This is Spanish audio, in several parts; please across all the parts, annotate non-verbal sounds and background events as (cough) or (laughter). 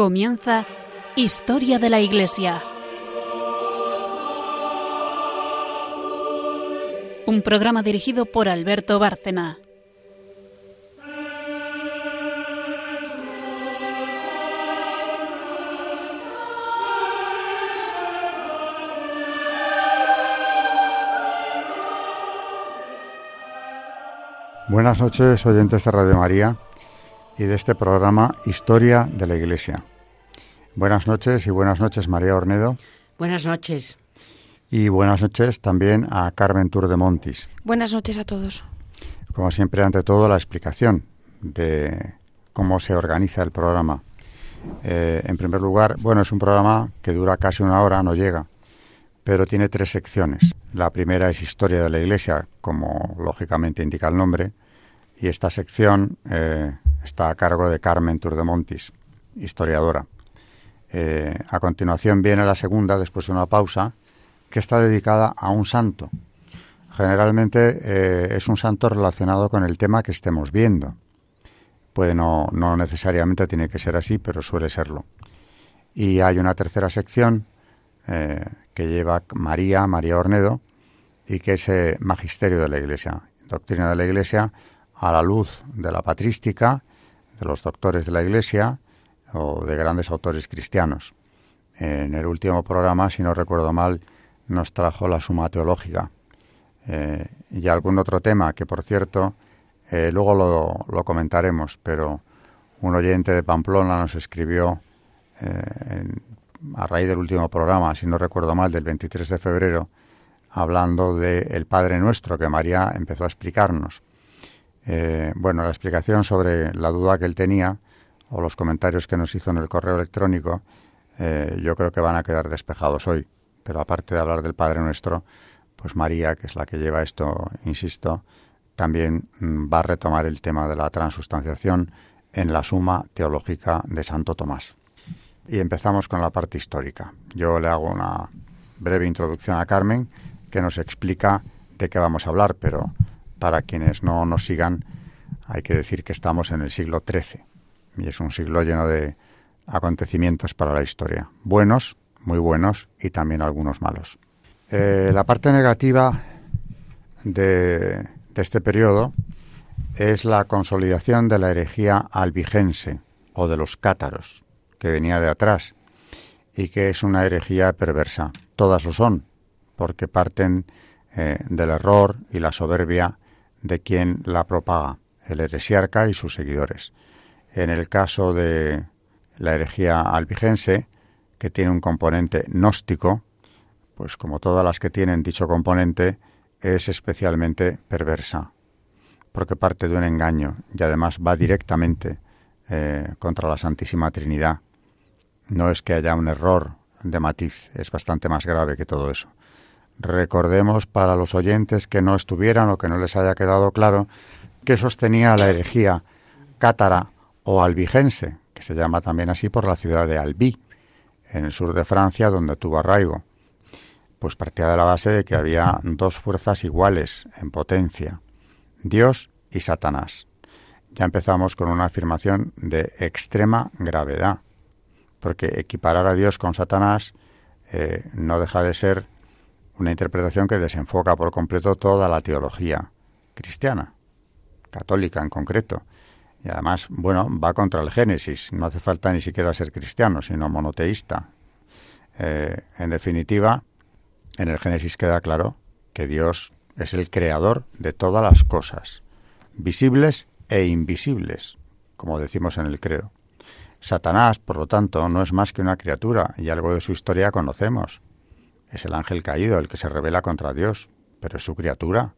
Comienza Historia de la Iglesia. Un programa dirigido por Alberto Bárcena. Buenas noches, oyentes de Radio María y de este programa Historia de la Iglesia. Buenas noches y buenas noches, María Ornedo. Buenas noches. Y buenas noches también a Carmen Tour de Montis. Buenas noches a todos. Como siempre, ante todo, la explicación de cómo se organiza el programa. Eh, en primer lugar, bueno, es un programa que dura casi una hora, no llega, pero tiene tres secciones. La primera es Historia de la Iglesia, como lógicamente indica el nombre, y esta sección eh, está a cargo de Carmen Turdemontis, historiadora. Eh, a continuación viene la segunda, después de una pausa, que está dedicada a un santo. Generalmente eh, es un santo relacionado con el tema que estemos viendo. Puede no, no necesariamente tiene que ser así, pero suele serlo. Y hay una tercera sección que lleva María, María Ornedo, y que es Magisterio de la Iglesia, Doctrina de la Iglesia, a la luz de la patrística, de los doctores de la Iglesia o de grandes autores cristianos. En el último programa, si no recuerdo mal, nos trajo la suma teológica eh, y algún otro tema que, por cierto, eh, luego lo, comentaremos, pero un oyente de Pamplona nos escribió eh, a raíz del último programa, si no recuerdo mal, del 23 de febrero, hablando del Padre Nuestro que María empezó a explicarnos. Bueno, la explicación sobre la duda que él tenía o los comentarios que nos hizo en el correo electrónico, eh, yo creo que van a quedar despejados hoy. Pero aparte de hablar del Padre Nuestro, pues María, que es la que lleva esto, insisto, también mm, va a retomar el tema de la transustanciación en la suma teológica de Santo Tomás. Y empezamos con la parte histórica. Yo le hago una breve introducción a Carmen, que nos explica de qué vamos a hablar, pero para quienes no nos sigan, hay que decir que estamos en el siglo XIII y es un siglo lleno de acontecimientos para la historia, buenos, muy buenos y también algunos malos. Eh, la parte negativa de, este periodo es la consolidación de la herejía albigense o de los cátaros, que venía de atrás y que es una herejía perversa. Todas lo son, porque parten eh, del error y la soberbia de quien la propaga, el heresiarca y sus seguidores. En el caso de la herejía albigense, que tiene un componente gnóstico, pues como todas las que tienen dicho componente, es especialmente perversa, porque parte de un engaño y además va directamente eh, contra la Santísima Trinidad. No es que haya un error de matiz, es bastante más grave que todo eso. Recordemos para los oyentes que no estuvieran o que no les haya quedado claro que sostenía la herejía cátara o albigense, que se llama también así por la ciudad de Albi, en el sur de Francia, donde tuvo arraigo. Pues partía de la base de que había dos fuerzas iguales en potencia, Dios y Satanás. Ya empezamos con una afirmación de extrema gravedad, porque equiparar a Dios con Satanás eh, no deja de ser una interpretación que desenfoca por completo toda la teología cristiana, católica en concreto. Y además, bueno, va contra el Génesis. No hace falta ni siquiera ser cristiano, sino monoteísta. Eh, en definitiva, en el Génesis queda claro que Dios es el creador de todas las cosas, visibles e invisibles, como decimos en el credo. Satanás, por lo tanto, no es más que una criatura y algo de su historia conocemos. Es el ángel caído el que se revela contra Dios, pero es su criatura.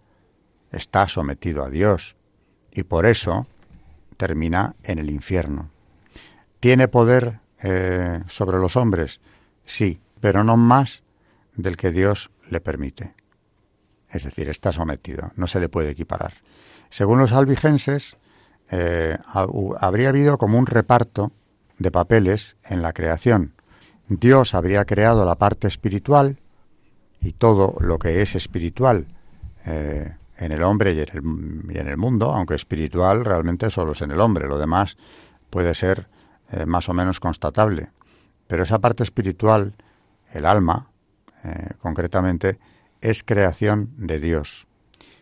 Está sometido a Dios y por eso termina en el infierno. ¿Tiene poder eh, sobre los hombres? Sí, pero no más del que Dios le permite. Es decir, está sometido, no se le puede equiparar. Según los albigenses, eh, habría habido como un reparto de papeles en la creación. Dios habría creado la parte espiritual y todo lo que es espiritual eh, en el hombre y en el, mundo, aunque espiritual realmente solo es en el hombre, lo demás puede ser eh, más o menos constatable. Pero esa parte espiritual, el alma, eh, concretamente, es creación de Dios.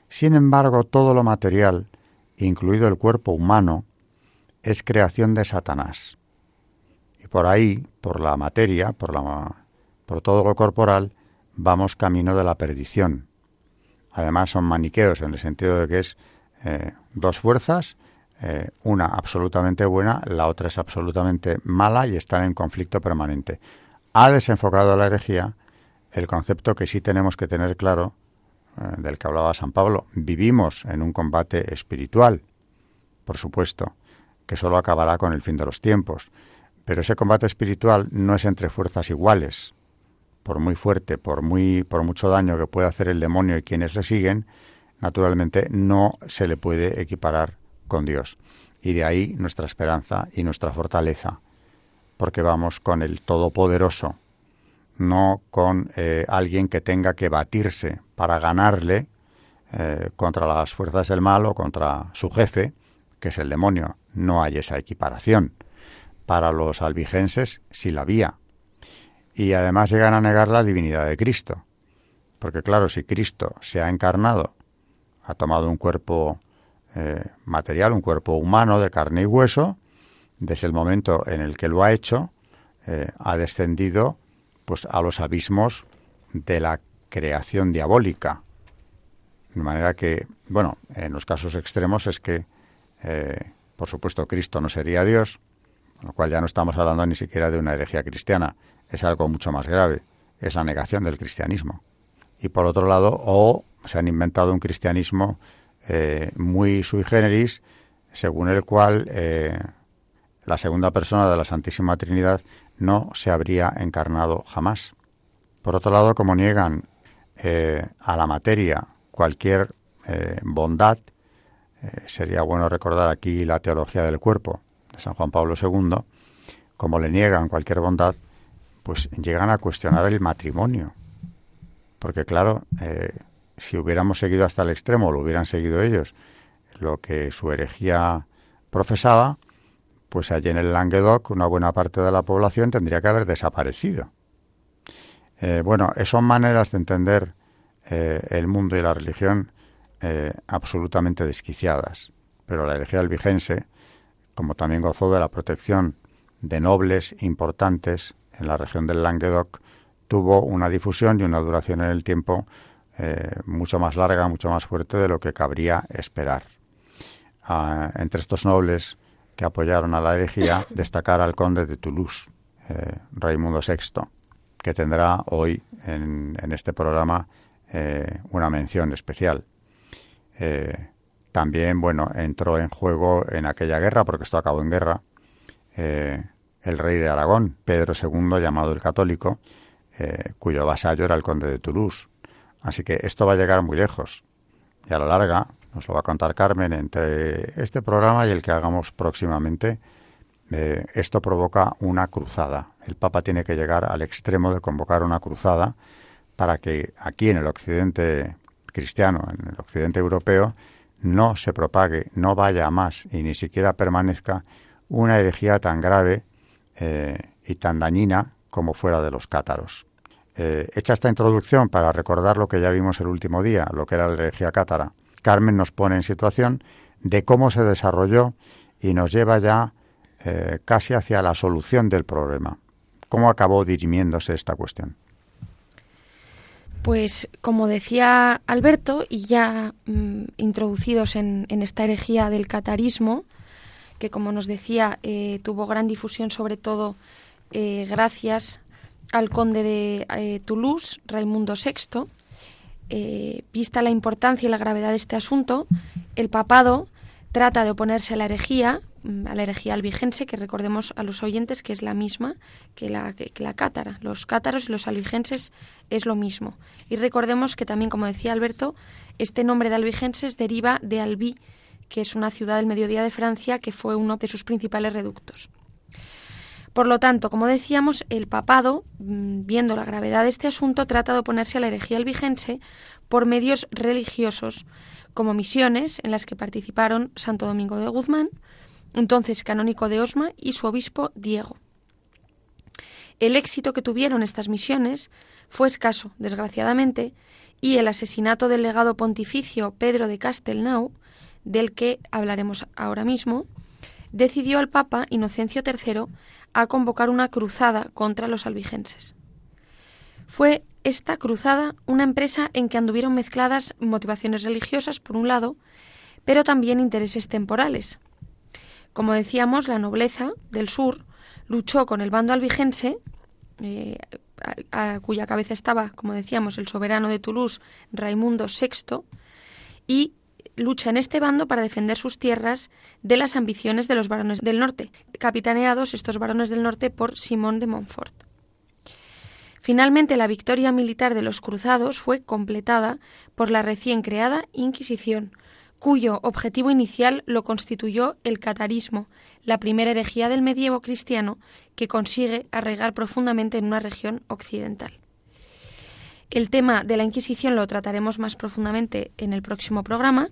Sin embargo, todo lo material, incluido el cuerpo humano, es creación de Satanás. Y por ahí, por la materia, por, la, por todo lo corporal, vamos camino de la perdición. Además son maniqueos en el sentido de que es eh, dos fuerzas, eh, una absolutamente buena, la otra es absolutamente mala y están en conflicto permanente. Ha desenfocado la herejía el concepto que sí tenemos que tener claro, eh, del que hablaba San Pablo. Vivimos en un combate espiritual, por supuesto, que solo acabará con el fin de los tiempos. Pero ese combate espiritual no es entre fuerzas iguales. Por muy fuerte, por muy por mucho daño que pueda hacer el demonio y quienes le siguen, naturalmente no se le puede equiparar con Dios. Y de ahí nuestra esperanza y nuestra fortaleza, porque vamos con el Todopoderoso, no con eh, alguien que tenga que batirse para ganarle eh, contra las fuerzas del mal o contra su jefe, que es el demonio. No hay esa equiparación. Para los albigenses sí la había. Y además llegan a negar la divinidad de Cristo. Porque claro, si Cristo se ha encarnado, ha tomado un cuerpo eh, material, un cuerpo humano de carne y hueso, desde el momento en el que lo ha hecho, ha descendido pues a los abismos de la creación diabólica. De manera que, bueno, en los casos extremos es que, eh, por supuesto, Cristo no sería Dios, con lo cual ya no estamos hablando ni siquiera de una herejía cristiana, es algo mucho más grave, es la negación del cristianismo. Y por otro lado, o se han inventado un cristianismo eh, muy sui generis, según el cual eh, la segunda persona de la Santísima Trinidad no se habría encarnado jamás. Por otro lado, como niegan eh, a la materia cualquier bondad, sería bueno recordar aquí la teología del cuerpo de San Juan Pablo II, como le niegan cualquier bondad, pues llegan a cuestionar el matrimonio. Porque claro, si hubiéramos seguido hasta el extremo, lo hubieran seguido ellos, lo que su herejía profesaba, pues allí en el Languedoc una buena parte de la población tendría que haber desaparecido. Eh, bueno, son maneras de entender eh, el mundo y la religión eh, absolutamente desquiciadas. Pero la herejía albigense, como también gozó de la protección de nobles importantes en la región del Languedoc, tuvo una difusión y una duración en el tiempo mucho más larga, mucho más fuerte de lo que cabría esperar. Ah, entre estos nobles que apoyaron a la herejía, (laughs) destacar al conde de Toulouse, eh, Raimundo VI, que tendrá hoy en, este programa eh, una mención especial. Eh, también, bueno, entró en juego en aquella guerra, porque esto acabó en guerra, el rey de Aragón, Pedro II, llamado el Católico, cuyo vasallo era el conde de Toulouse. Así que esto va a llegar muy lejos. Y a la larga, nos lo va a contar Carmen, entre este programa y el que hagamos próximamente, eh, esto provoca una cruzada. El Papa tiene que llegar al extremo de convocar una cruzada para que aquí en el occidente cristiano, en el occidente europeo, no se propague, no vaya a más y ni siquiera permanezca una herejía tan grave eh, y tan dañina como fuera de los cátaros. Eh, hecha esta introducción para recordar lo que ya vimos el último día, lo que era la herejía cátara, Carmen nos pone en situación de cómo se desarrolló y nos lleva ya eh, casi hacia la solución del problema. ¿Cómo acabó dirimiéndose esta cuestión? Pues como decía Alberto, y ya mm, introducidos en, esta herejía del catarismo, que como nos decía eh, tuvo gran difusión sobre todo eh, gracias al conde de Toulouse, Raimundo VI, eh, vista la importancia y la gravedad de este asunto, el papado trata de oponerse a la herejía, a la herejía albigense, que recordemos a los oyentes que es la misma que la, que, la cátara. Los cátaros y los albigenses es lo mismo. Y recordemos que también, como decía Alberto, este nombre de albigenses deriva de Albi, que es una ciudad del mediodía de Francia que fue uno de sus principales reductos. Por lo tanto, como decíamos, el papado, mm, viendo la gravedad de este asunto, trata de oponerse a la herejía albigense por medios religiosos, como misiones en las que participaron Santo Domingo de Guzmán entonces canónico de Osma, y su obispo Diego. El éxito que tuvieron estas misiones fue escaso, desgraciadamente, y el asesinato del legado pontificio Pedro de Castelnau, del que hablaremos ahora mismo, decidió al Papa Inocencio III a convocar una cruzada contra los albigenses. Fue esta cruzada una empresa en que anduvieron mezcladas motivaciones religiosas, por un lado, pero también intereses temporales. Como decíamos, la nobleza del sur luchó con el bando albigense, eh, a, cuya cabeza estaba, como decíamos, el soberano de Toulouse, Raimundo VI, y lucha en este bando para defender sus tierras de las ambiciones de los varones del norte, capitaneados estos varones del norte por Simón de Montfort. Finalmente, la victoria militar de los cruzados fue completada por la recién creada Inquisición, cuyo objetivo inicial lo constituyó el catarismo, la primera herejía del medievo cristiano que consigue arraigar profundamente en una región occidental. El tema de la Inquisición lo trataremos más profundamente en el próximo programa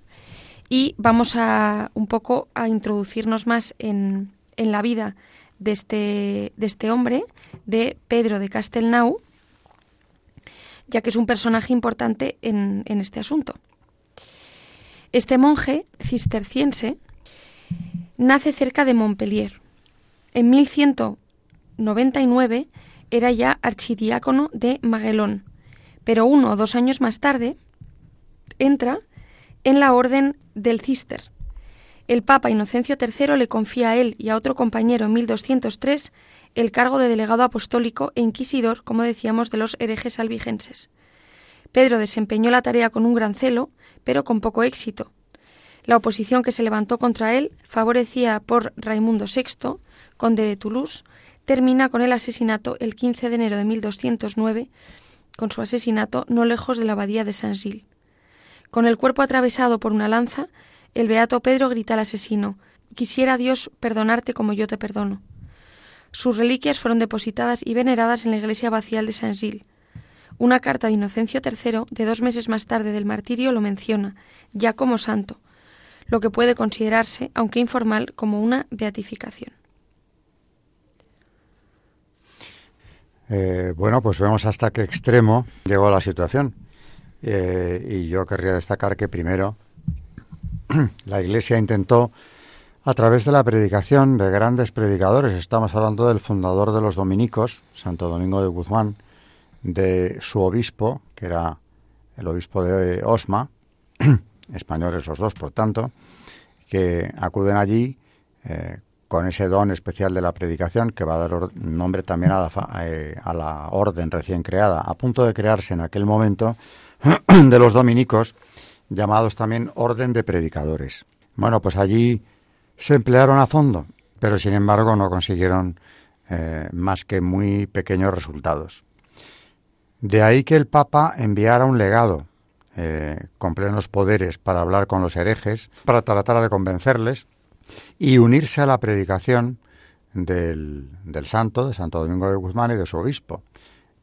y vamos a un poco a introducirnos más en, en la vida de este, de este hombre, de Pedro de Castelnau, ya que es un personaje importante en, en este asunto. Este monje cisterciense nace cerca de Montpellier. En 1199 era ya archidiácono de Maguelón, pero uno o dos años más tarde entra en la orden del Cister, el Papa Inocencio III le confía a él y a otro compañero en 1203 el cargo de delegado apostólico e inquisidor, como decíamos, de los herejes albigenses. Pedro desempeñó la tarea con un gran celo, pero con poco éxito. La oposición que se levantó contra él, favorecida por Raimundo VI, conde de Toulouse, termina con el asesinato el 15 de enero de 1209, con su asesinato no lejos de la abadía de Saint-Gilles. Con el cuerpo atravesado por una lanza, el beato Pedro grita al asesino Quisiera Dios perdonarte como yo te perdono. Sus reliquias fueron depositadas y veneradas en la iglesia abacial de Saint-Gilles. Una carta de Inocencio III, de dos meses más tarde del martirio, lo menciona, ya como santo, lo que puede considerarse, aunque informal, como una beatificación. Eh, bueno, pues vemos hasta qué extremo llegó la situación. Eh, y yo querría destacar que primero (clears throat) la Iglesia intentó, a través de la predicación de grandes predicadores, estamos hablando del fundador de los dominicos, Santo Domingo de Guzmán, de su obispo, que era el obispo de Osma, (clears throat) españoles los dos, por tanto, que acuden allí eh, con ese don especial de la predicación que va a dar nombre también a la, eh, a la orden recién creada, a punto de crearse en aquel momento (clears throat) de los dominicos, llamados también Orden de Predicadores. Bueno, pues allí se emplearon a fondo, pero sin embargo no consiguieron eh, más que muy pequeños resultados. De ahí que el Papa enviara un legado eh, con plenos poderes para hablar con los herejes, para tratar de convencerles y unirse a la predicación del, del santo, de Santo Domingo de Guzmán y de su obispo.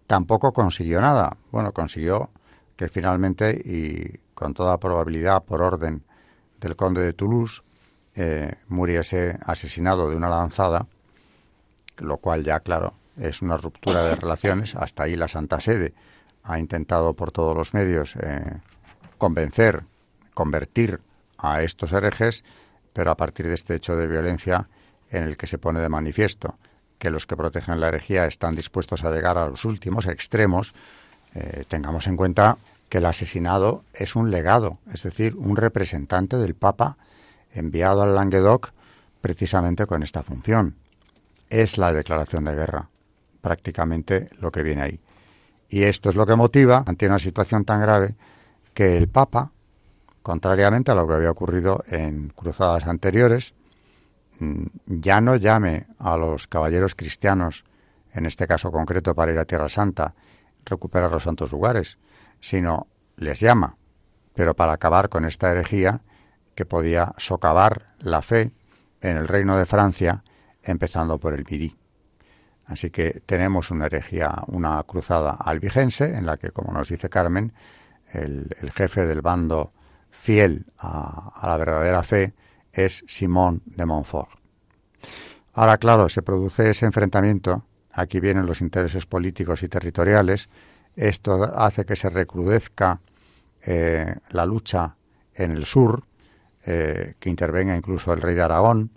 Tampoco consiguió nada. Bueno, consiguió que finalmente, y con toda probabilidad por orden del conde de Toulouse, eh, muriese asesinado de una lanzada, lo cual ya, claro, es una ruptura de relaciones. Hasta ahí la Santa Sede ha intentado por todos los medios eh, convencer, convertir a estos herejes, pero a partir de este hecho de violencia en el que se pone de manifiesto que los que protegen la herejía están dispuestos a llegar a los últimos extremos, eh, tengamos en cuenta que el asesinado es un legado, es decir, un representante del Papa enviado al Languedoc precisamente con esta función. Es la declaración de guerra, prácticamente lo que viene ahí. Y esto es lo que motiva, ante una situación tan grave, que el Papa, contrariamente a lo que había ocurrido en cruzadas anteriores, mm, ya no llame a los caballeros cristianos, en este caso concreto para ir a Tierra Santa, recuperar los santos lugares, sino les llama, pero para acabar con esta herejía que podía socavar la fe en el reino de Francia, empezando por el Midi. Así que tenemos una herejía, una cruzada albigense, en la que, como nos dice Carmen, el, jefe del bando fiel a, la verdadera fe es Simón de Montfort. Ahora, claro, se produce ese enfrentamiento, aquí vienen los intereses políticos y territoriales, esto hace que se recrudezca eh, la lucha en el sur, eh, que intervenga incluso el rey de Aragón,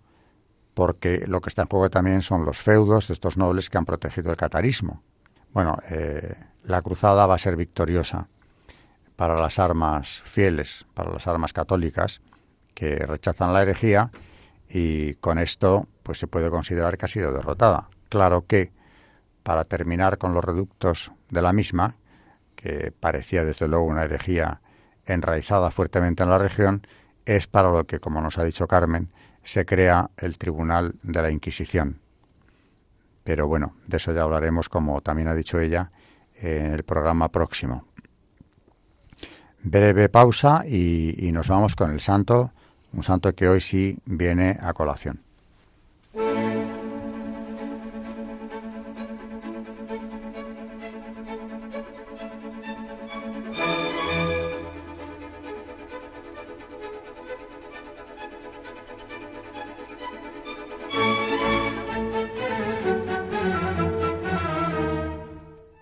porque lo que está en juego también son los feudos de estos nobles que han protegido el catarismo. Bueno, eh, la cruzada va a ser victoriosa para las armas fieles, para las armas católicas que rechazan la herejía y con esto pues se puede considerar que ha sido derrotada. Claro que para terminar con los reductos de la misma, que parecía desde luego una herejía enraizada fuertemente en la región, es para lo que, como nos ha dicho Carmen, se crea el Tribunal de la Inquisición. Pero bueno, de eso ya hablaremos, como también ha dicho ella, en el programa próximo. Breve pausa y, nos vamos con el santo, un santo que hoy sí viene a colación.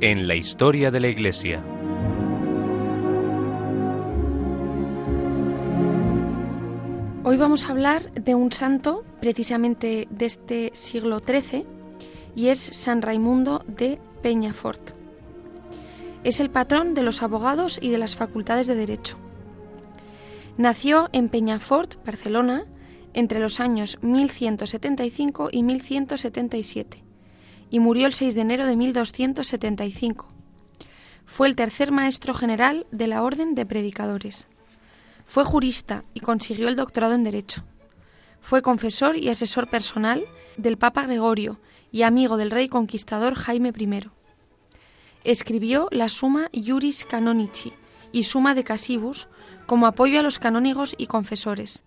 en la historia de la Iglesia. Hoy vamos a hablar de un santo precisamente de este siglo XIII y es San Raimundo de Peñafort. Es el patrón de los abogados y de las facultades de Derecho. Nació en Peñafort, Barcelona, entre los años 1175 y 1177 y murió el 6 de enero de 1275. Fue el tercer maestro general de la Orden de Predicadores. Fue jurista y consiguió el doctorado en Derecho. Fue confesor y asesor personal del Papa Gregorio y amigo del rey conquistador Jaime I. Escribió la Suma Iuris Canonici y Suma de Casibus como apoyo a los canónigos y confesores.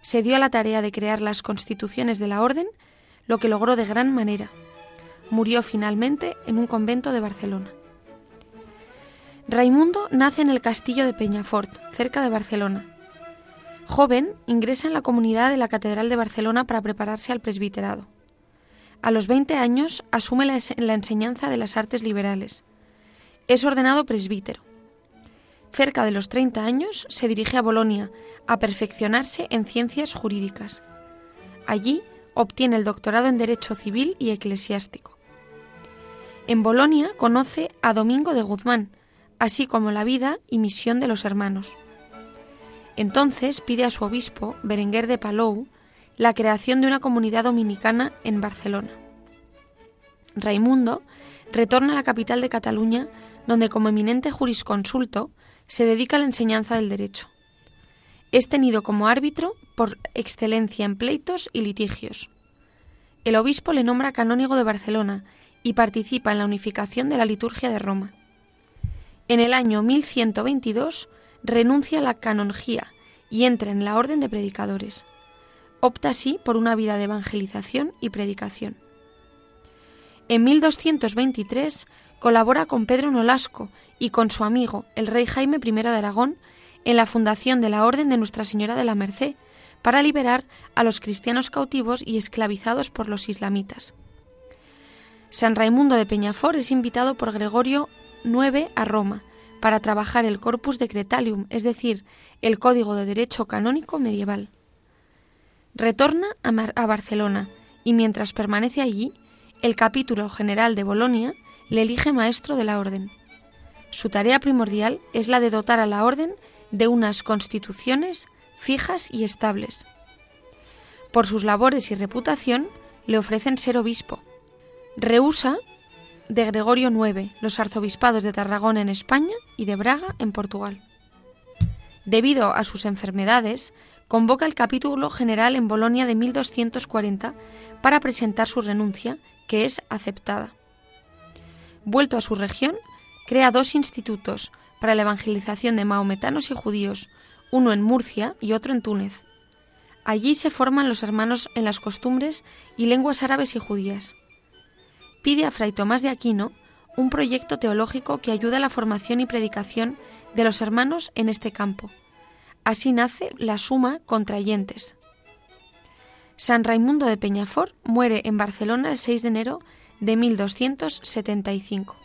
Se dio a la tarea de crear las constituciones de la Orden, lo que logró de gran manera murió finalmente en un convento de Barcelona. Raimundo nace en el castillo de Peñafort, cerca de Barcelona. Joven, ingresa en la comunidad de la Catedral de Barcelona para prepararse al presbiterado. A los 20 años asume la, la enseñanza de las artes liberales. Es ordenado presbítero. Cerca de los 30 años se dirige a Bolonia a perfeccionarse en ciencias jurídicas. Allí obtiene el doctorado en Derecho Civil y Eclesiástico. En Bolonia conoce a Domingo de Guzmán, así como la vida y misión de los hermanos. Entonces pide a su obispo, Berenguer de Palou, la creación de una comunidad dominicana en Barcelona. Raimundo retorna a la capital de Cataluña, donde como eminente jurisconsulto se dedica a la enseñanza del derecho. Es tenido como árbitro por excelencia en pleitos y litigios. El obispo le nombra canónigo de Barcelona y participa en la unificación de la liturgia de Roma. En el año 1122 renuncia a la canonjía y entra en la orden de predicadores. Opta así por una vida de evangelización y predicación. En 1223 colabora con Pedro Nolasco y con su amigo, el rey Jaime I de Aragón, en la fundación de la Orden de Nuestra Señora de la Merced, para liberar a los cristianos cautivos y esclavizados por los islamitas. San Raimundo de Peñafort es invitado por Gregorio IX a Roma para trabajar el Corpus Decretalium, es decir, el Código de Derecho Canónico medieval. Retorna a, Barcelona y mientras permanece allí, el capítulo general de Bolonia le elige maestro de la orden. Su tarea primordial es la de dotar a la orden de unas constituciones fijas y estables. Por sus labores y reputación le ofrecen ser obispo, Rehúsa de Gregorio IX los arzobispados de Tarragona en España y de Braga en Portugal. Debido a sus enfermedades, convoca el capítulo general en Bolonia de 1240 para presentar su renuncia, que es aceptada. Vuelto a su región, crea dos institutos para la evangelización de maometanos y judíos, uno en Murcia y otro en Túnez. Allí se forman los hermanos en las costumbres y lenguas árabes y judías. Pide a Fray Tomás de Aquino un proyecto teológico que ayuda a la formación y predicación de los hermanos en este campo. Así nace la Suma Contrayentes. San Raimundo de Peñafort muere en Barcelona el 6 de enero de 1275.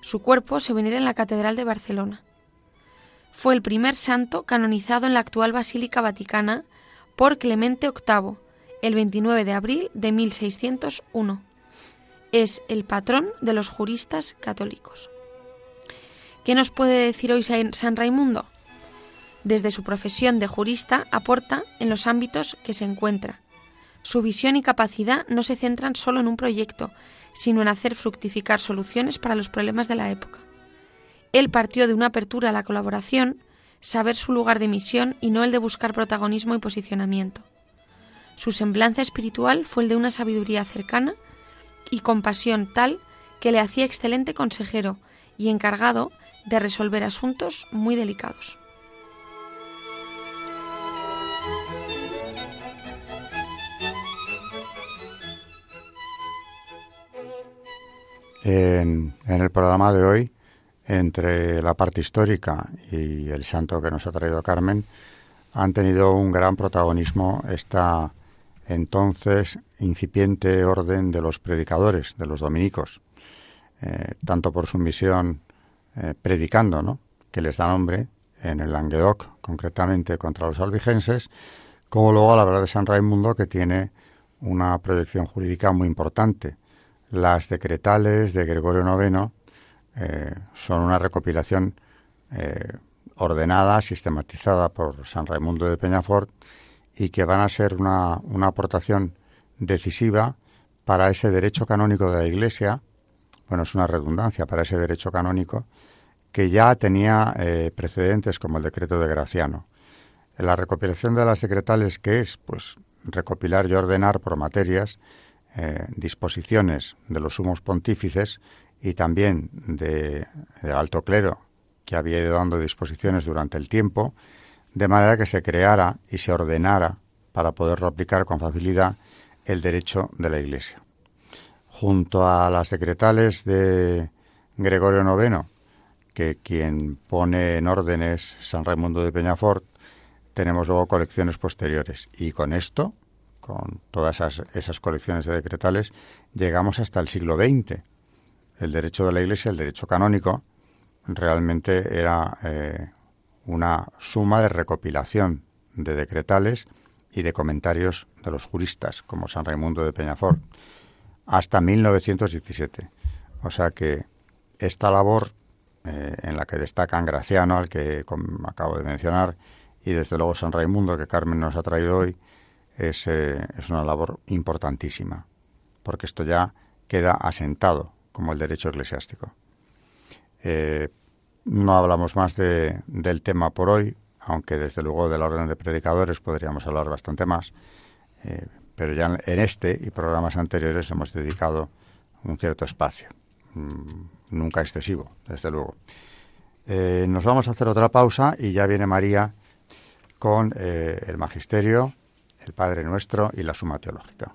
Su cuerpo se venera en la Catedral de Barcelona. Fue el primer santo canonizado en la actual Basílica Vaticana por Clemente VIII, el 29 de abril de 1601. Es el patrón de los juristas católicos. ¿Qué nos puede decir hoy San Raimundo? Desde su profesión de jurista aporta en los ámbitos que se encuentra. Su visión y capacidad no se centran solo en un proyecto, sino en hacer fructificar soluciones para los problemas de la época. Él partió de una apertura a la colaboración, saber su lugar de misión y no el de buscar protagonismo y posicionamiento. Su semblanza espiritual fue el de una sabiduría cercana y compasión tal que le hacía excelente consejero y encargado de resolver asuntos muy delicados. En, el programa de hoy, entre la parte histórica y el santo que nos ha traído Carmen, han tenido un gran protagonismo esta entonces incipiente orden de los predicadores, de los dominicos, eh, tanto por su misión eh, predicando, ¿no? que les da nombre en el Languedoc, concretamente contra los albigenses, como luego a la verdad de San Raimundo, que tiene una proyección jurídica muy importante las decretales de Gregorio IX eh, son una recopilación ordenada, sistematizada por San Raimundo de Peñafort y que van a ser una, aportación decisiva para ese derecho canónico de la Iglesia, bueno, es una redundancia para ese derecho canónico, que ya tenía eh, precedentes como el decreto de Graciano. La recopilación de las decretales, que es? Pues recopilar y ordenar por materias eh, disposiciones de los sumos pontífices y también de, alto clero que había ido dando disposiciones durante el tiempo, de manera que se creara y se ordenara para poderlo aplicar con facilidad el derecho de la Iglesia. Junto a las decretales de Gregorio IX, que quien pone en orden es San Raimundo de Peñafort, tenemos luego colecciones posteriores. Y con esto con todas esas, colecciones de decretales, llegamos hasta el siglo XX. El derecho de la Iglesia, el derecho canónico, realmente era eh, una suma de recopilación de decretales y de comentarios de los juristas, como San Raimundo de Peñafort, hasta 1917. O sea que esta labor eh, en la que destacan Graciano, al que acabo de mencionar, y desde luego San Raimundo, que Carmen nos ha traído hoy, es, eh, es una labor importantísima, porque esto ya queda asentado como el derecho eclesiástico. Eh, no hablamos más de, del tema por hoy, aunque desde luego de la orden de predicadores podríamos hablar bastante más, eh, pero ya en este y programas anteriores hemos dedicado un cierto espacio, mm, nunca excesivo, desde luego. nos vamos a hacer otra pausa y ya viene María con el magisterio el Padre Nuestro y la Suma Teológica.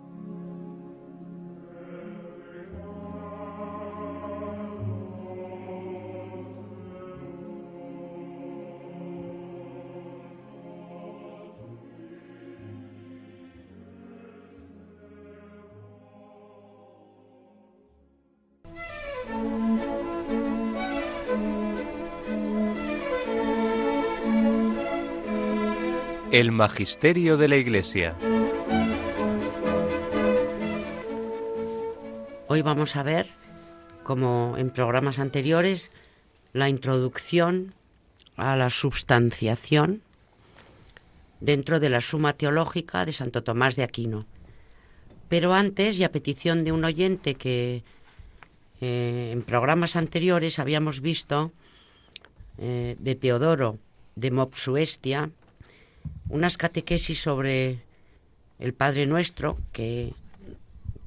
El Magisterio de la Iglesia. Hoy vamos a ver, como en programas anteriores, la introducción a la substanciación dentro de la Suma Teológica de Santo Tomás de Aquino. Pero antes, y a petición de un oyente que eh, en programas anteriores habíamos visto eh, de Teodoro de Mopsuestia unas catequesis sobre el Padre Nuestro, que,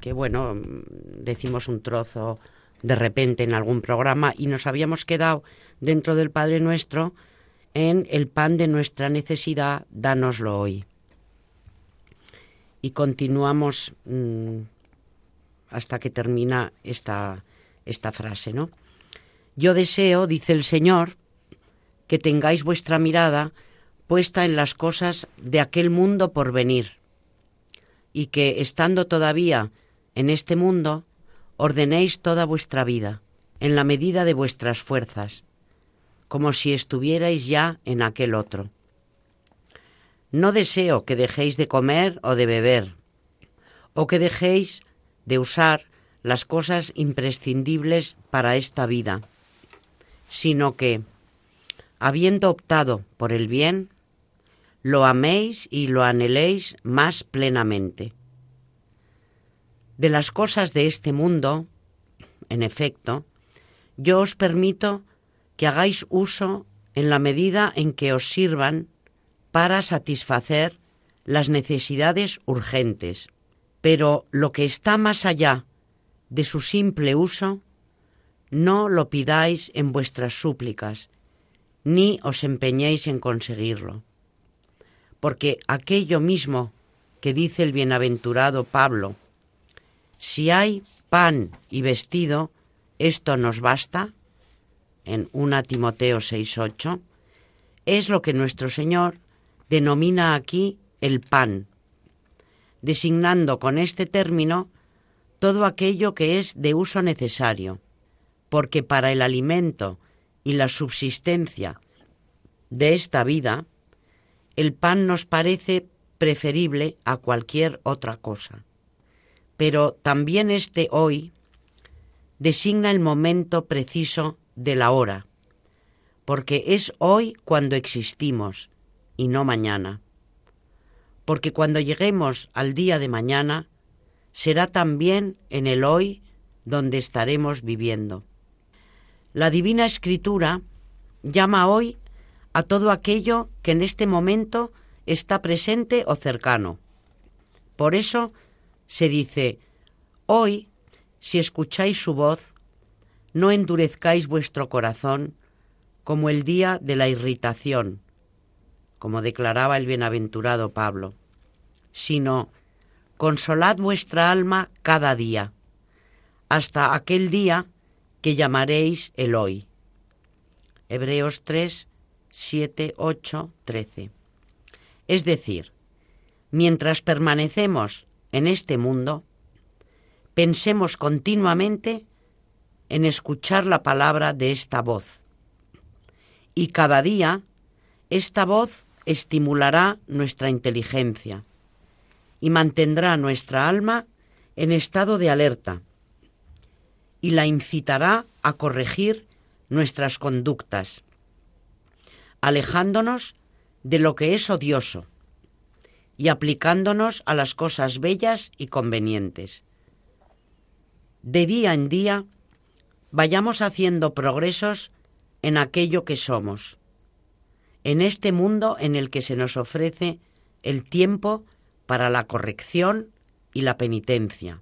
que bueno, decimos un trozo de repente en algún programa y nos habíamos quedado dentro del Padre Nuestro en el pan de nuestra necesidad, dánoslo hoy. Y continuamos mm, hasta que termina esta, esta frase, ¿no? Yo deseo, dice el Señor, que tengáis vuestra mirada puesta en las cosas de aquel mundo por venir, y que, estando todavía en este mundo, ordenéis toda vuestra vida, en la medida de vuestras fuerzas, como si estuvierais ya en aquel otro. No deseo que dejéis de comer o de beber, o que dejéis de usar las cosas imprescindibles para esta vida, sino que, habiendo optado por el bien, lo améis y lo anheléis más plenamente. De las cosas de este mundo, en efecto, yo os permito que hagáis uso en la medida en que os sirvan para satisfacer las necesidades urgentes. Pero lo que está más allá de su simple uso, no lo pidáis en vuestras súplicas, ni os empeñéis en conseguirlo. Porque aquello mismo que dice el bienaventurado Pablo, si hay pan y vestido, esto nos basta, en 1 Timoteo 6.8, es lo que nuestro Señor denomina aquí el pan, designando con este término todo aquello que es de uso necesario, porque para el alimento y la subsistencia de esta vida, el pan nos parece preferible a cualquier otra cosa. Pero también este hoy designa el momento preciso de la hora, porque es hoy cuando existimos y no mañana. Porque cuando lleguemos al día de mañana, será también en el hoy donde estaremos viviendo. La Divina Escritura llama hoy a todo aquello que en este momento está presente o cercano. Por eso se dice, hoy, si escucháis su voz, no endurezcáis vuestro corazón como el día de la irritación, como declaraba el bienaventurado Pablo, sino consolad vuestra alma cada día, hasta aquel día que llamaréis el hoy. Hebreos 3, 7, 8, 13. Es decir, mientras permanecemos en este mundo, pensemos continuamente en escuchar la palabra de esta voz. Y cada día esta voz estimulará nuestra inteligencia y mantendrá nuestra alma en estado de alerta y la incitará a corregir nuestras conductas, alejándonos de lo que es odioso y aplicándonos a las cosas bellas y convenientes. De día en día vayamos haciendo progresos en aquello que somos, en este mundo en el que se nos ofrece el tiempo para la corrección y la penitencia.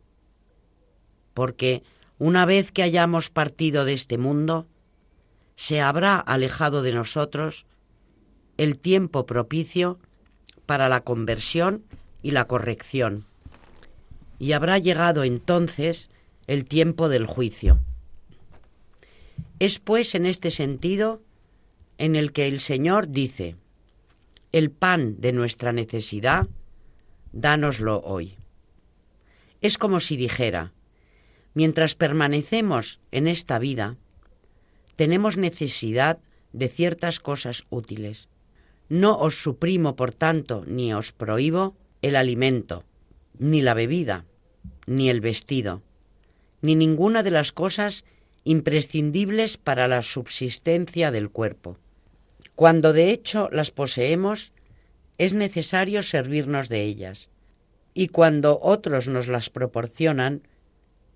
Porque una vez que hayamos partido de este mundo, se habrá alejado de nosotros el tiempo propicio para la conversión y la corrección, y habrá llegado entonces el tiempo del juicio. Es pues en este sentido en el que el Señor dice, el pan de nuestra necesidad, dánoslo hoy. Es como si dijera, mientras permanecemos en esta vida, tenemos necesidad de ciertas cosas útiles. No os suprimo, por tanto, ni os prohíbo el alimento, ni la bebida, ni el vestido, ni ninguna de las cosas imprescindibles para la subsistencia del cuerpo. Cuando de hecho las poseemos, es necesario servirnos de ellas, y cuando otros nos las proporcionan,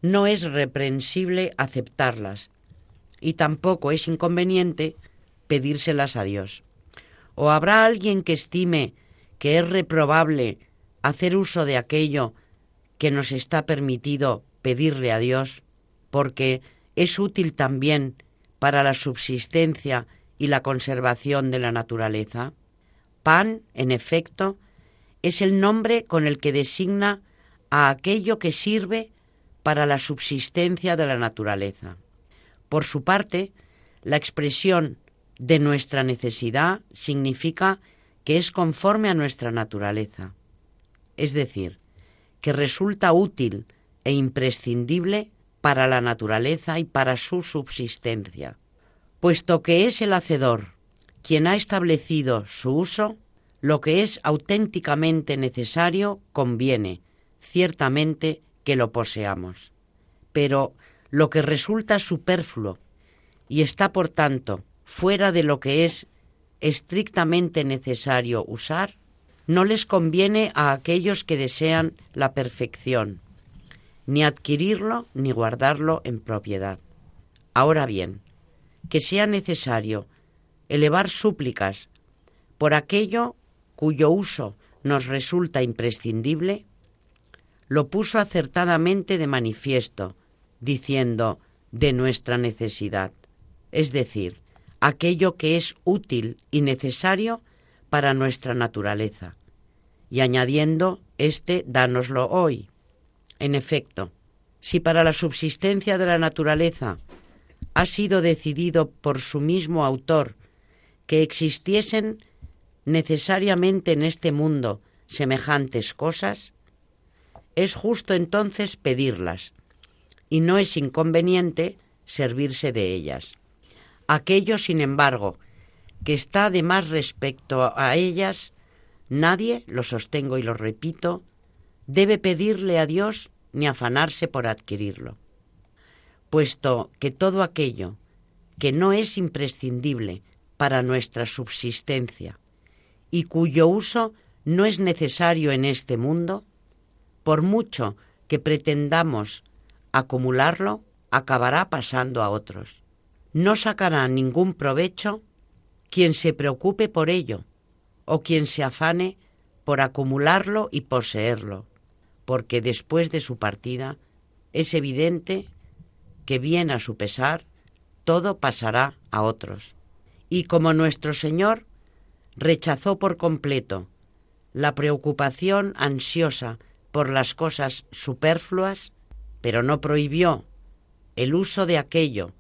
no es reprensible aceptarlas, y tampoco es inconveniente pedírselas a Dios. ¿O habrá alguien que estime que es reprobable hacer uso de aquello que nos está permitido pedirle a Dios, porque es útil también para la subsistencia y la conservación de la naturaleza? Pan, en efecto, es el nombre con el que designa a aquello que sirve para la subsistencia de la naturaleza. Por su parte, la expresión de nuestra necesidad significa que es conforme a nuestra naturaleza, es decir, que resulta útil e imprescindible para la naturaleza y para su subsistencia. Puesto que es el hacedor quien ha establecido su uso, lo que es auténticamente necesario conviene, ciertamente, que lo poseamos. Pero lo que resulta superfluo y está, por tanto, fuera de lo que es estrictamente necesario usar, no les conviene a aquellos que desean la perfección, ni adquirirlo ni guardarlo en propiedad. Ahora bien, que sea necesario elevar súplicas por aquello cuyo uso nos resulta imprescindible, lo puso acertadamente de manifiesto, diciendo de nuestra necesidad, es decir, aquello que es útil y necesario para nuestra naturaleza, y añadiendo, este dánoslo hoy. En efecto, si para la subsistencia de la naturaleza ha sido decidido por su mismo autor que existiesen necesariamente en este mundo semejantes cosas, es justo entonces pedirlas, y no es inconveniente servirse de ellas. Aquello, sin embargo, que está de más respecto a ellas, nadie, lo sostengo y lo repito, debe pedirle a Dios ni afanarse por adquirirlo, puesto que todo aquello que no es imprescindible para nuestra subsistencia y cuyo uso no es necesario en este mundo, por mucho que pretendamos acumularlo, acabará pasando a otros. No sacará ningún provecho quien se preocupe por ello o quien se afane por acumularlo y poseerlo, porque después de su partida es evidente que bien a su pesar todo pasará a otros. Y como nuestro Señor rechazó por completo la preocupación ansiosa por las cosas superfluas, pero no prohibió el uso de aquello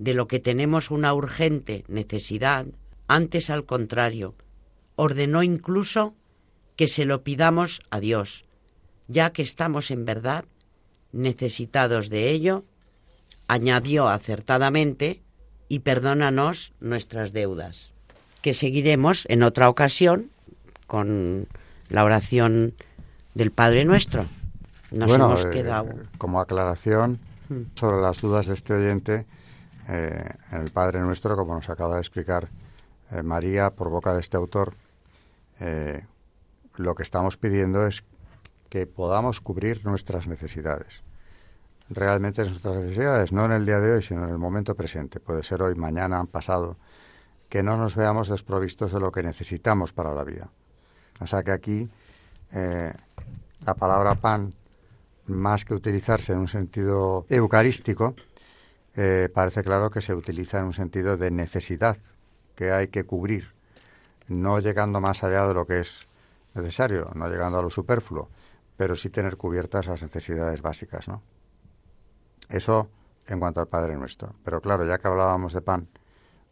de lo que tenemos una urgente necesidad, antes al contrario, ordenó incluso que se lo pidamos a Dios, ya que estamos en verdad necesitados de ello, añadió acertadamente, y perdónanos nuestras deudas, que seguiremos en otra ocasión con la oración del Padre Nuestro. Nos hemos eh, quedado. como aclaración hmm. sobre las dudas de este oyente, eh, en el Padre Nuestro, como nos acaba de explicar eh, María por boca de este autor, lo que estamos pidiendo es que podamos cubrir nuestras necesidades. Realmente nuestras necesidades, no en el día de hoy, sino en el momento presente. Puede ser hoy, mañana, pasado. Que no nos veamos desprovistos de lo que necesitamos para la vida. O sea que aquí la palabra pan más que utilizarse en un sentido eucarístico, eh, parece claro que se utiliza en un sentido de necesidad que hay que cubrir, no llegando más allá de lo que es necesario, no llegando a lo superfluo, pero sí tener cubiertas las necesidades básicas, ¿no? Eso en cuanto al Padre Nuestro. Pero claro, ya que hablábamos de pan,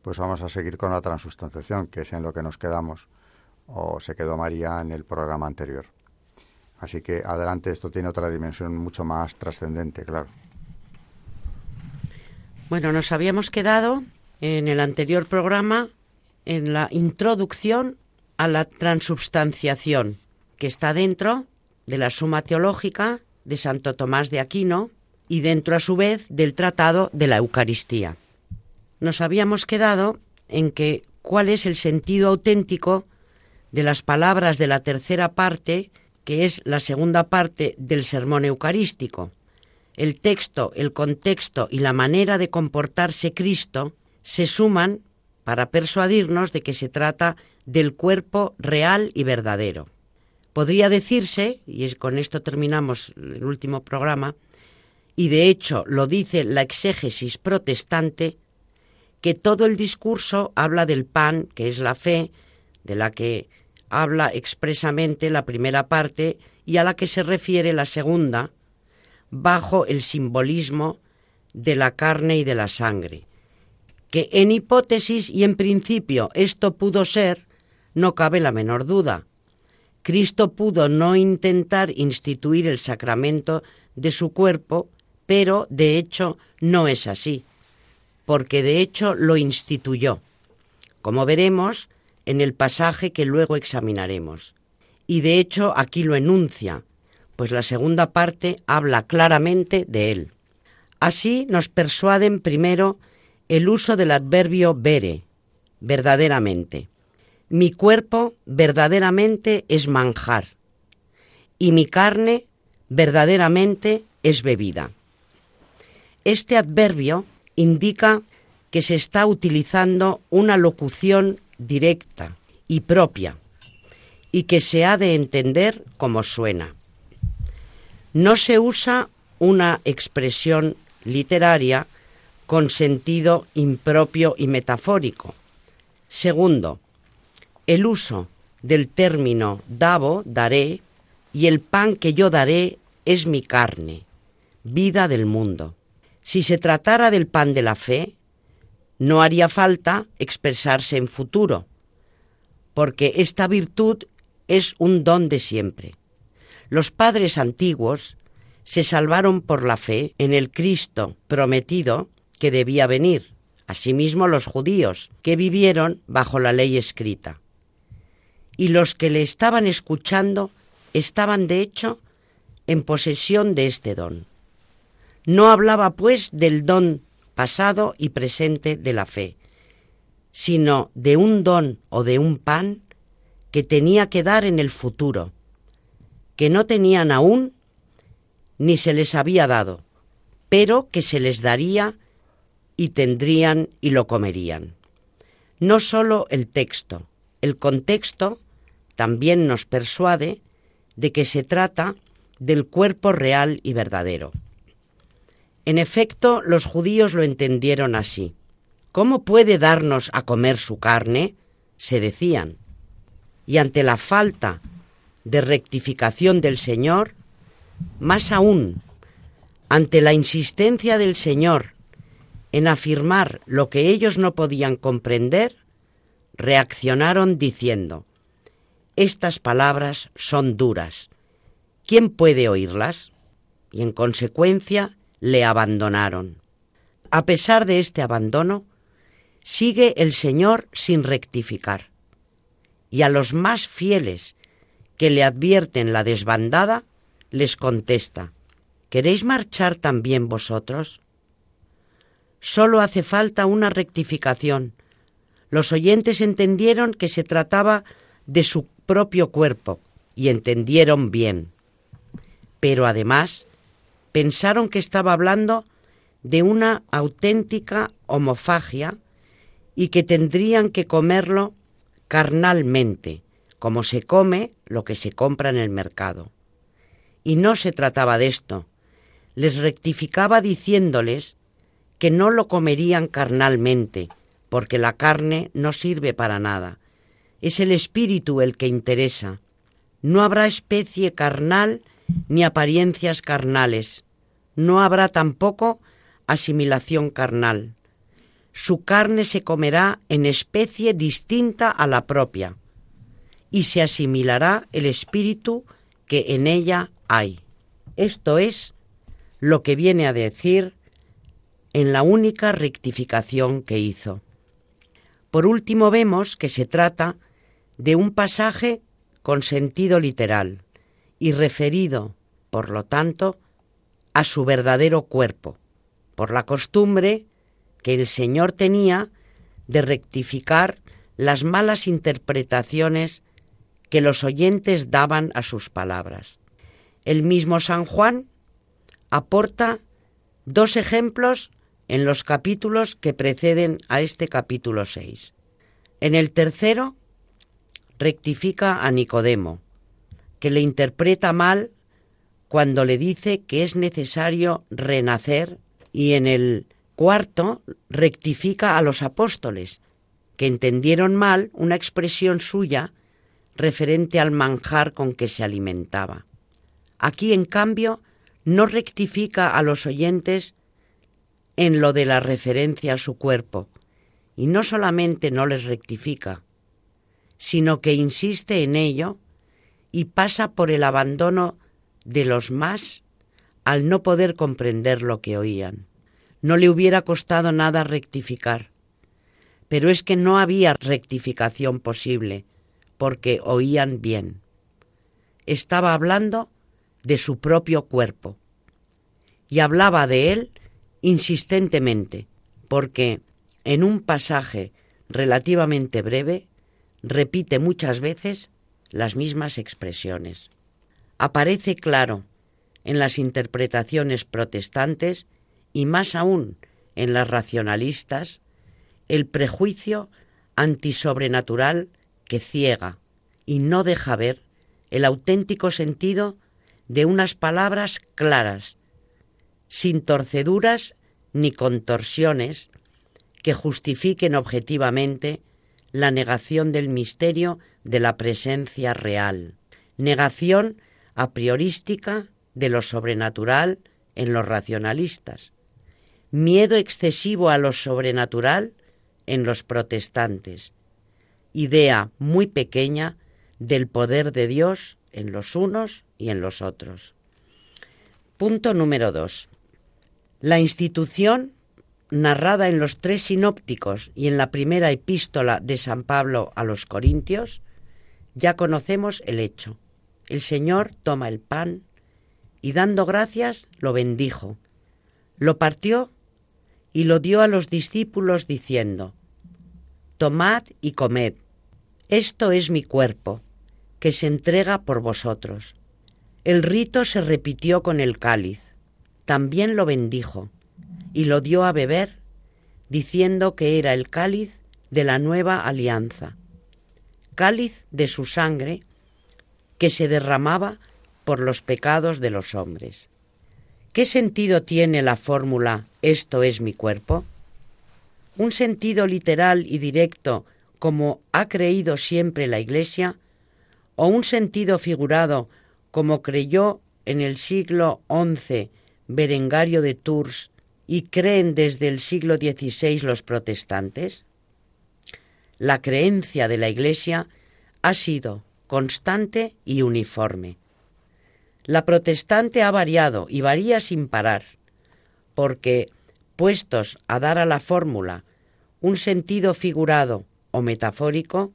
pues vamos a seguir con la transustanciación, que es en lo que nos quedamos, o se quedó María en el programa anterior. Así que adelante esto tiene otra dimensión mucho más trascendente, claro. Bueno, nos habíamos quedado en el anterior programa en la introducción a la transubstanciación, que está dentro de la Suma Teológica de Santo Tomás de Aquino y dentro a su vez del Tratado de la Eucaristía. Nos habíamos quedado en que cuál es el sentido auténtico de las palabras de la tercera parte, que es la segunda parte del sermón eucarístico. El texto, el contexto y la manera de comportarse Cristo se suman para persuadirnos de que se trata del cuerpo real y verdadero. Podría decirse, y con esto terminamos el último programa, y de hecho lo dice la exégesis protestante, que todo el discurso habla del pan, que es la fe, de la que habla expresamente la primera parte y a la que se refiere la segunda, bajo el simbolismo de la carne y de la sangre. Que en hipótesis y en principio esto pudo ser, no cabe la menor duda. Cristo pudo no intentar instituir el sacramento de su cuerpo, pero de hecho no es así, porque de hecho lo instituyó, como veremos en el pasaje que luego examinaremos. Y de hecho aquí lo enuncia, pues la segunda parte habla claramente de él. Así nos persuaden primero el uso del adverbio vere, verdaderamente. Mi cuerpo verdaderamente es manjar y mi carne verdaderamente es bebida. Este adverbio indica que se está utilizando una locución directa y propia y que se ha de entender como suena. No se usa una expresión literaria con sentido impropio y metafórico. Segundo, el uso del término dabo, daré, y el pan que yo daré es mi carne, vida del mundo. Si se tratara del pan de la fe, no haría falta expresarse en futuro, porque esta virtud es un don de siempre. Los padres antiguos se salvaron por la fe en el Cristo prometido que debía venir, asimismo los judíos, que vivieron bajo la ley escrita. Y los que le estaban escuchando estaban, de hecho, en posesión de este don. No hablaba, pues, del don pasado y presente de la fe, sino de un don o de un pan que tenía que dar en el futuro, que no tenían aún ni se les había dado, pero que se les daría y tendrían y lo comerían. No sólo el texto, el contexto también nos persuade de que se trata del cuerpo real y verdadero. En efecto, los judíos lo entendieron así. ¿Cómo puede darnos a comer su carne? se decían. Y ante la falta de rectificación del Señor, más aún, ante la insistencia del Señor en afirmar lo que ellos no podían comprender, reaccionaron diciendo, estas palabras son duras, ¿quién puede oírlas? Y en consecuencia le abandonaron. A pesar de este abandono, sigue el Señor sin rectificar. Y a los más fieles que le advierten la desbandada, les contesta, ¿queréis marchar también vosotros? Solo hace falta una rectificación. Los oyentes entendieron que se trataba de su propio cuerpo y entendieron bien. Pero además pensaron que estaba hablando de una auténtica homofagia y que tendrían que comerlo carnalmente, como se come lo que se compra en el mercado. Y no se trataba de esto. Les rectificaba diciéndoles que no lo comerían carnalmente, porque la carne no sirve para nada. Es el espíritu el que interesa. No habrá especie carnal ni apariencias carnales. No habrá tampoco asimilación carnal. Su carne se comerá en especie distinta a la propia, y se asimilará el espíritu que en ella hay. Esto es lo que viene a decir en la única rectificación que hizo. Por último vemos que se trata de un pasaje con sentido literal y referido, por lo tanto, a su verdadero cuerpo, por la costumbre que el Señor tenía de rectificar las malas interpretaciones que los oyentes daban a sus palabras. El mismo San Juan aporta dos ejemplos en los capítulos que preceden a este capítulo 6. En el tercero, rectifica a Nicodemo, que le interpreta mal cuando le dice que es necesario renacer, y en el cuarto, rectifica a los apóstoles, que entendieron mal una expresión suya referente al manjar con que se alimentaba. Aquí, en cambio, no rectifica a los oyentes en lo de la referencia a su cuerpo, y no solamente no les rectifica, sino que insiste en ello y pasa por el abandono de los más al no poder comprender lo que oían. No le hubiera costado nada rectificar, pero es que no había rectificación posible, porque oían bien. Estaba hablando de su propio cuerpo y hablaba de él insistentemente, porque en un pasaje relativamente breve repite muchas veces las mismas expresiones. Aparece claro en las interpretaciones protestantes y más aún en las racionalistas el prejuicio antisobrenatural que ciega y no deja ver el auténtico sentido de unas palabras claras, sin torceduras ni contorsiones que justifiquen objetivamente la negación del misterio de la presencia real, negación a priorística de lo sobrenatural en los racionalistas, miedo excesivo a lo sobrenatural en los protestantes, idea muy pequeña del poder de Dios en los unos y en los otros. Punto número dos. La institución narrada en los tres sinópticos y en la primera epístola de San Pablo a los Corintios, ya conocemos el hecho. El Señor toma el pan y dando gracias lo bendijo, lo partió y lo dio a los discípulos diciendo, Tomad y comed, esto es mi cuerpo, que se entrega por vosotros. El rito se repitió con el cáliz, también lo bendijo y lo dio a beber, diciendo que era el cáliz de la nueva alianza, cáliz de su sangre que se derramaba por los pecados de los hombres. ¿Qué sentido tiene la fórmula esto es mi cuerpo? Un sentido literal y directo como ha creído siempre la Iglesia, o un sentido figurado como creyó en el siglo XI Berengario de Tours y creen desde el siglo XVI los protestantes? La creencia de la Iglesia ha sido constante y uniforme. La protestante ha variado y varía sin parar, porque, puestos a dar a la fórmula un sentido figurado metafórico,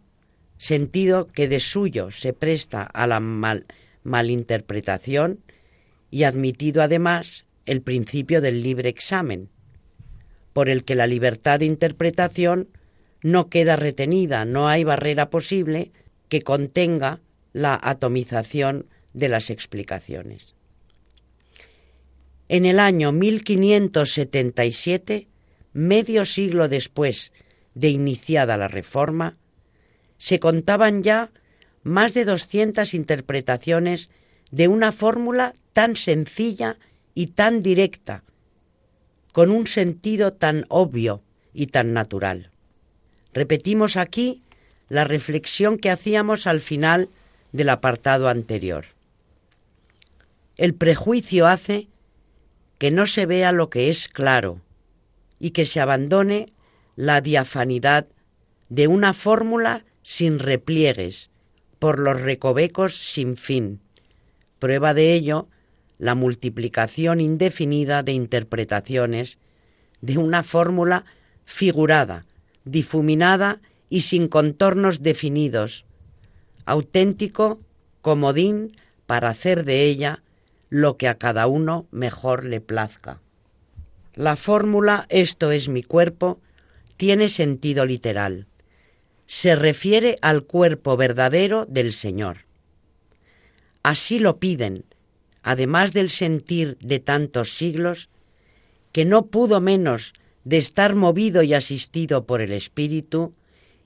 sentido que de suyo se presta a la malinterpretación y admitido además el principio del libre examen, por el que la libertad de interpretación no queda retenida, no hay barrera posible que contenga la atomización de las explicaciones. En el año 1577, medio siglo después de iniciada la Reforma, se contaban ya más de 200 interpretaciones de una fórmula tan sencilla y tan directa, con un sentido tan obvio y tan natural. Repetimos aquí la reflexión que hacíamos al final del apartado anterior. El prejuicio hace que no se vea lo que es claro y que se abandone la diafanidad de una fórmula sin repliegues, por los recovecos sin fin. Prueba de ello la multiplicación indefinida de interpretaciones de una fórmula figurada, difuminada y sin contornos definidos, auténtico comodín para hacer de ella lo que a cada uno mejor le plazca. La fórmula esto es mi cuerpo tiene sentido literal. Se refiere al cuerpo verdadero del Señor. Así lo piden, además del sentir de tantos siglos, que no pudo menos de estar movido y asistido por el Espíritu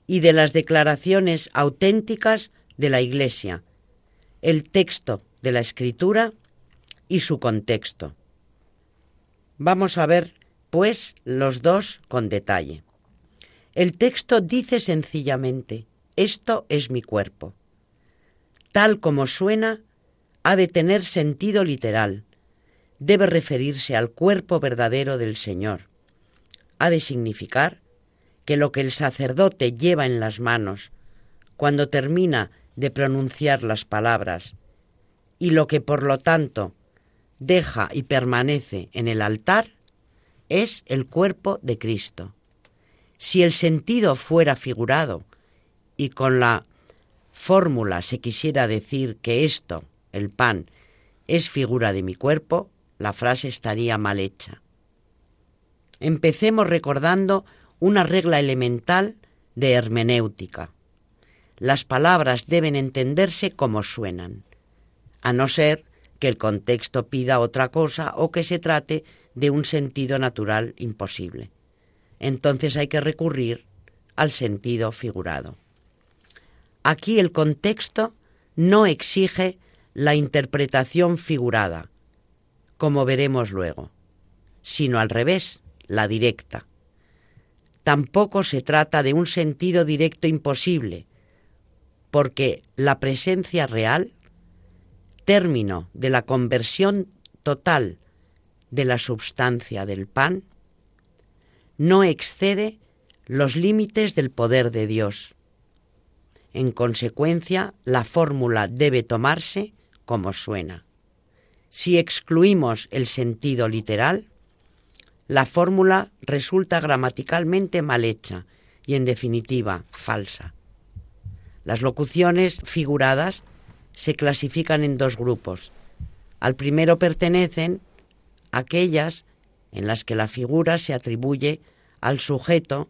y de las declaraciones auténticas de la Iglesia, el texto de la Escritura y su contexto. Vamos a ver, pues, los dos con detalle. El texto dice sencillamente, esto es mi cuerpo. Tal como suena, ha de tener sentido literal, debe referirse al cuerpo verdadero del Señor. Ha de significar que lo que el sacerdote lleva en las manos cuando termina de pronunciar las palabras y lo que por lo tanto deja y permanece en el altar es el cuerpo de Cristo. Si el sentido fuera figurado y con la fórmula se quisiera decir que esto, el pan, es figura de mi cuerpo, la frase estaría mal hecha. Empecemos recordando una regla elemental de hermenéutica. Las palabras deben entenderse como suenan, a no ser que el contexto pida otra cosa o que se trate de un sentido natural imposible. Entonces hay que recurrir al sentido figurado. Aquí el contexto no exige la interpretación figurada, como veremos luego, sino al revés, la directa. Tampoco se trata de un sentido directo imposible, porque la presencia real término de la conversión total de la substancia del pan, no excede los límites del poder de Dios. En consecuencia, la fórmula debe tomarse como suena. Si excluimos el sentido literal, la fórmula resulta gramaticalmente mal hecha y, en definitiva, falsa. Las locuciones figuradas se clasifican en dos grupos. Al primero pertenecen aquellas en las que la figura se atribuye al sujeto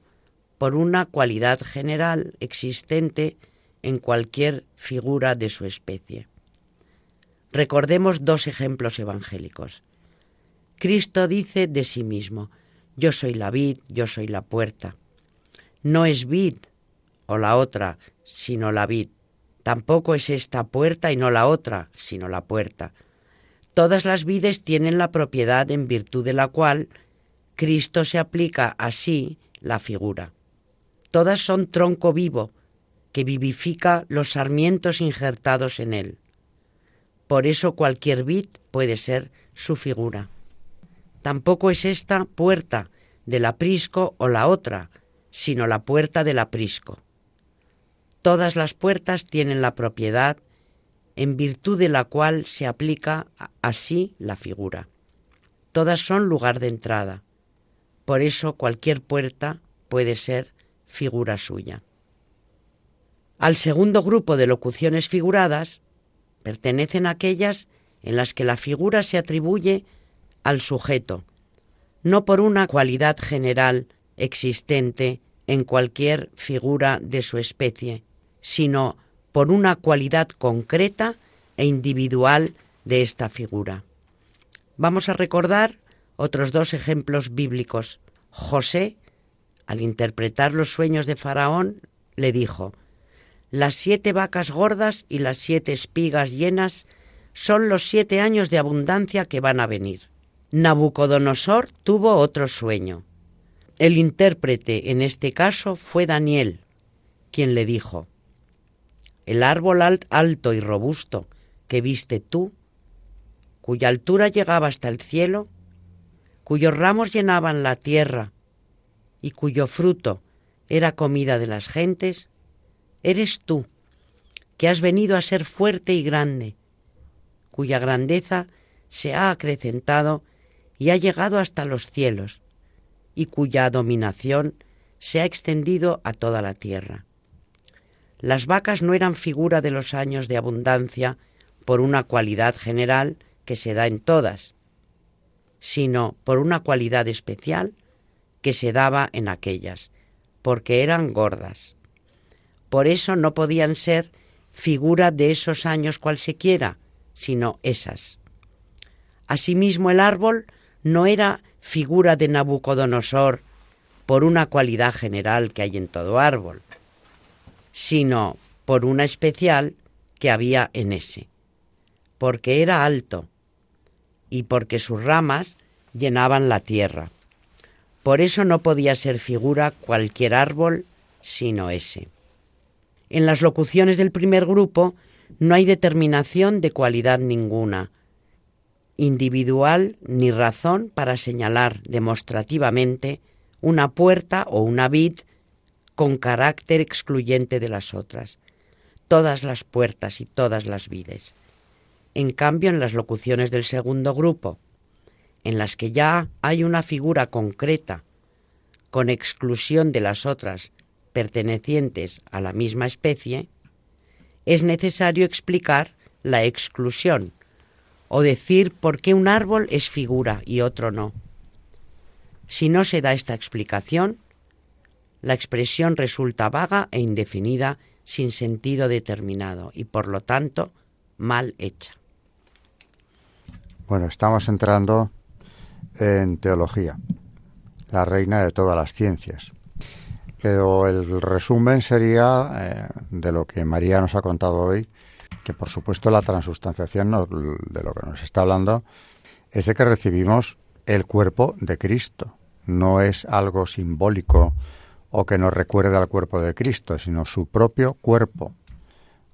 por una cualidad general existente en cualquier figura de su especie. Recordemos dos ejemplos evangélicos. Cristo dice de sí mismo, yo soy la vid, yo soy la puerta. No es vid o la otra, sino la vid. Tampoco es esta puerta y no la otra, sino la puerta. Todas las vides tienen la propiedad en virtud de la cual Cristo se aplica así la figura. Todas son tronco vivo que vivifica los sarmientos injertados en él. Por eso cualquier vid puede ser su figura. Tampoco es esta puerta del aprisco o la otra, sino la puerta del aprisco. Todas las puertas tienen la propiedad en virtud de la cual se aplica así la figura. Todas son lugar de entrada. Por eso cualquier puerta puede ser figura suya. Al segundo grupo de locuciones figuradas pertenecen aquellas en las que la figura se atribuye al sujeto, no por una cualidad general existente en cualquier figura de su especie, sino por una cualidad concreta e individual de esta figura. Vamos a recordar otros dos ejemplos bíblicos. José, al interpretar los sueños de Faraón, le dijo, Las siete vacas gordas y las siete espigas llenas son los siete años de abundancia que van a venir. Nabucodonosor tuvo otro sueño. El intérprete en este caso fue Daniel, quien le dijo, el árbol alto y robusto que viste tú, cuya altura llegaba hasta el cielo, cuyos ramos llenaban la tierra y cuyo fruto era comida de las gentes, eres tú, que has venido a ser fuerte y grande, cuya grandeza se ha acrecentado y ha llegado hasta los cielos, y cuya dominación se ha extendido a toda la tierra. Las vacas no eran figura de los años de abundancia por una cualidad general que se da en todas, sino por una cualidad especial que se daba en aquellas, porque eran gordas. Por eso no podían ser figura de esos años cualsequiera, sino esas. Asimismo el árbol no era figura de Nabucodonosor por una cualidad general que hay en todo árbol, sino por una especial que había en ese, porque era alto y porque sus ramas llenaban la tierra. Por eso no podía ser figura cualquier árbol sino ese. En las locuciones del primer grupo no hay determinación de cualidad ninguna, individual ni razón para señalar demostrativamente una puerta o una vid con carácter excluyente de las otras, todas las puertas y todas las vides. En cambio, en las locuciones del segundo grupo, en las que ya hay una figura concreta, con exclusión de las otras pertenecientes a la misma especie, es necesario explicar la exclusión o decir por qué un árbol es figura y otro no. Si no se da esta explicación, la expresión resulta vaga e indefinida sin sentido determinado y por lo tanto mal hecha. Bueno, estamos entrando en teología, la reina de todas las ciencias. Pero el resumen sería eh, de lo que María nos ha contado hoy, que por supuesto la transustanciación de lo que nos está hablando es de que recibimos el cuerpo de Cristo. No es algo simbólico o que nos recuerde al cuerpo de Cristo, sino su propio cuerpo.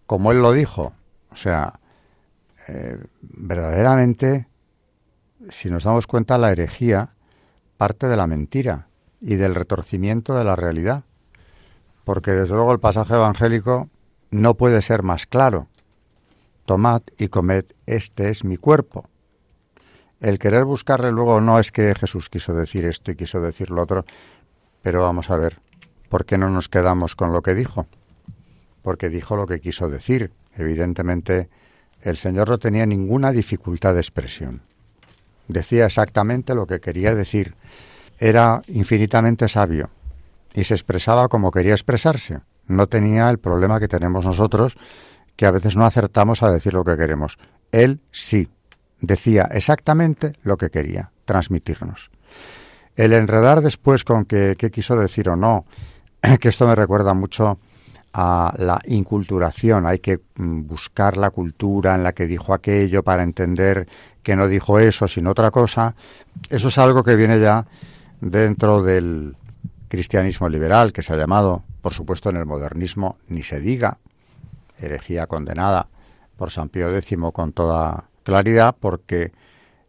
Como Él lo dijo. O sea, eh, verdaderamente, si nos damos cuenta, la herejía parte de la mentira y del retorcimiento de la realidad. Porque desde luego el pasaje evangélico no puede ser más claro tomad y comed, este es mi cuerpo. El querer buscarle luego no es que Jesús quiso decir esto y quiso decir lo otro, pero vamos a ver, ¿por qué no nos quedamos con lo que dijo? Porque dijo lo que quiso decir. Evidentemente, el Señor no tenía ninguna dificultad de expresión. Decía exactamente lo que quería decir. Era infinitamente sabio y se expresaba como quería expresarse. No tenía el problema que tenemos nosotros que a veces no acertamos a decir lo que queremos. Él sí, decía exactamente lo que quería transmitirnos. El enredar después con qué quiso decir o no, (clears throat) que esto me recuerda mucho a la inculturación. Hay que mm, buscar la cultura en la que dijo aquello para entender que no dijo eso, sino otra cosa. Eso es algo que viene ya dentro del cristianismo liberal, que se ha llamado, por supuesto, en el modernismo, ni se diga, herejía condenada por San Pío X con toda claridad, porque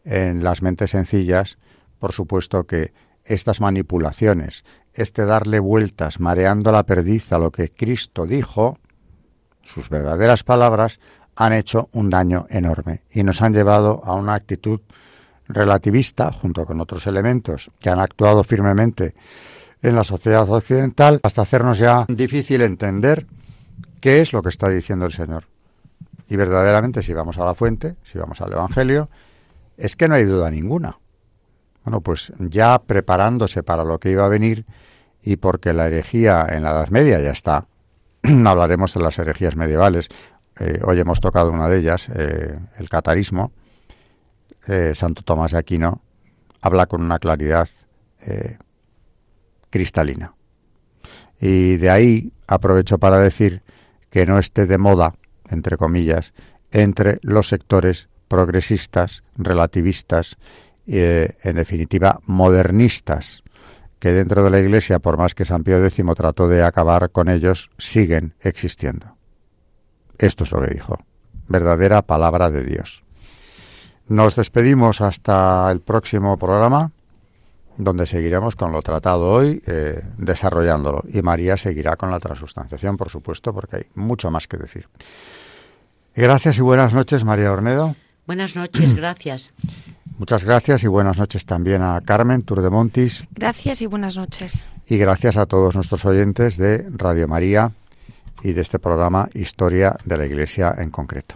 en las mentes sencillas, por supuesto que estas manipulaciones, este darle vueltas, mareando la perdiz a lo que Cristo dijo, sus verdaderas palabras, han hecho un daño enorme y nos han llevado a una actitud relativista, junto con otros elementos que han actuado firmemente en la sociedad occidental, hasta hacernos ya difícil entender ¿Qué es lo que está diciendo el Señor? Y verdaderamente, si vamos a la fuente, si vamos al Evangelio, es que no hay duda ninguna. Bueno, pues ya preparándose para lo que iba a venir y porque la herejía en la Edad Media ya está, (clears throat) hablaremos de las herejías medievales, eh, hoy hemos tocado una de ellas, eh, el catarismo, eh, Santo Tomás de Aquino habla con una claridad cristalina. Y de ahí aprovecho para decir que no esté de moda, entre comillas, entre los sectores progresistas, relativistas, eh, en definitiva, modernistas, que dentro de la Iglesia, por más que San Pío X trató de acabar con ellos, siguen existiendo. Esto es lo que dijo. Verdadera palabra de Dios. Nos despedimos hasta el próximo programa donde seguiremos con lo tratado hoy, eh, desarrollándolo. Y María seguirá con la transustanciación, por supuesto, porque hay mucho más que decir. Gracias y buenas noches, María Ornedo. Buenas noches, gracias. Muchas gracias y buenas noches también a Carmen Turdemontis. Gracias y buenas noches. Y gracias a todos nuestros oyentes de Radio María y de este programa Historia de la Iglesia en concreto.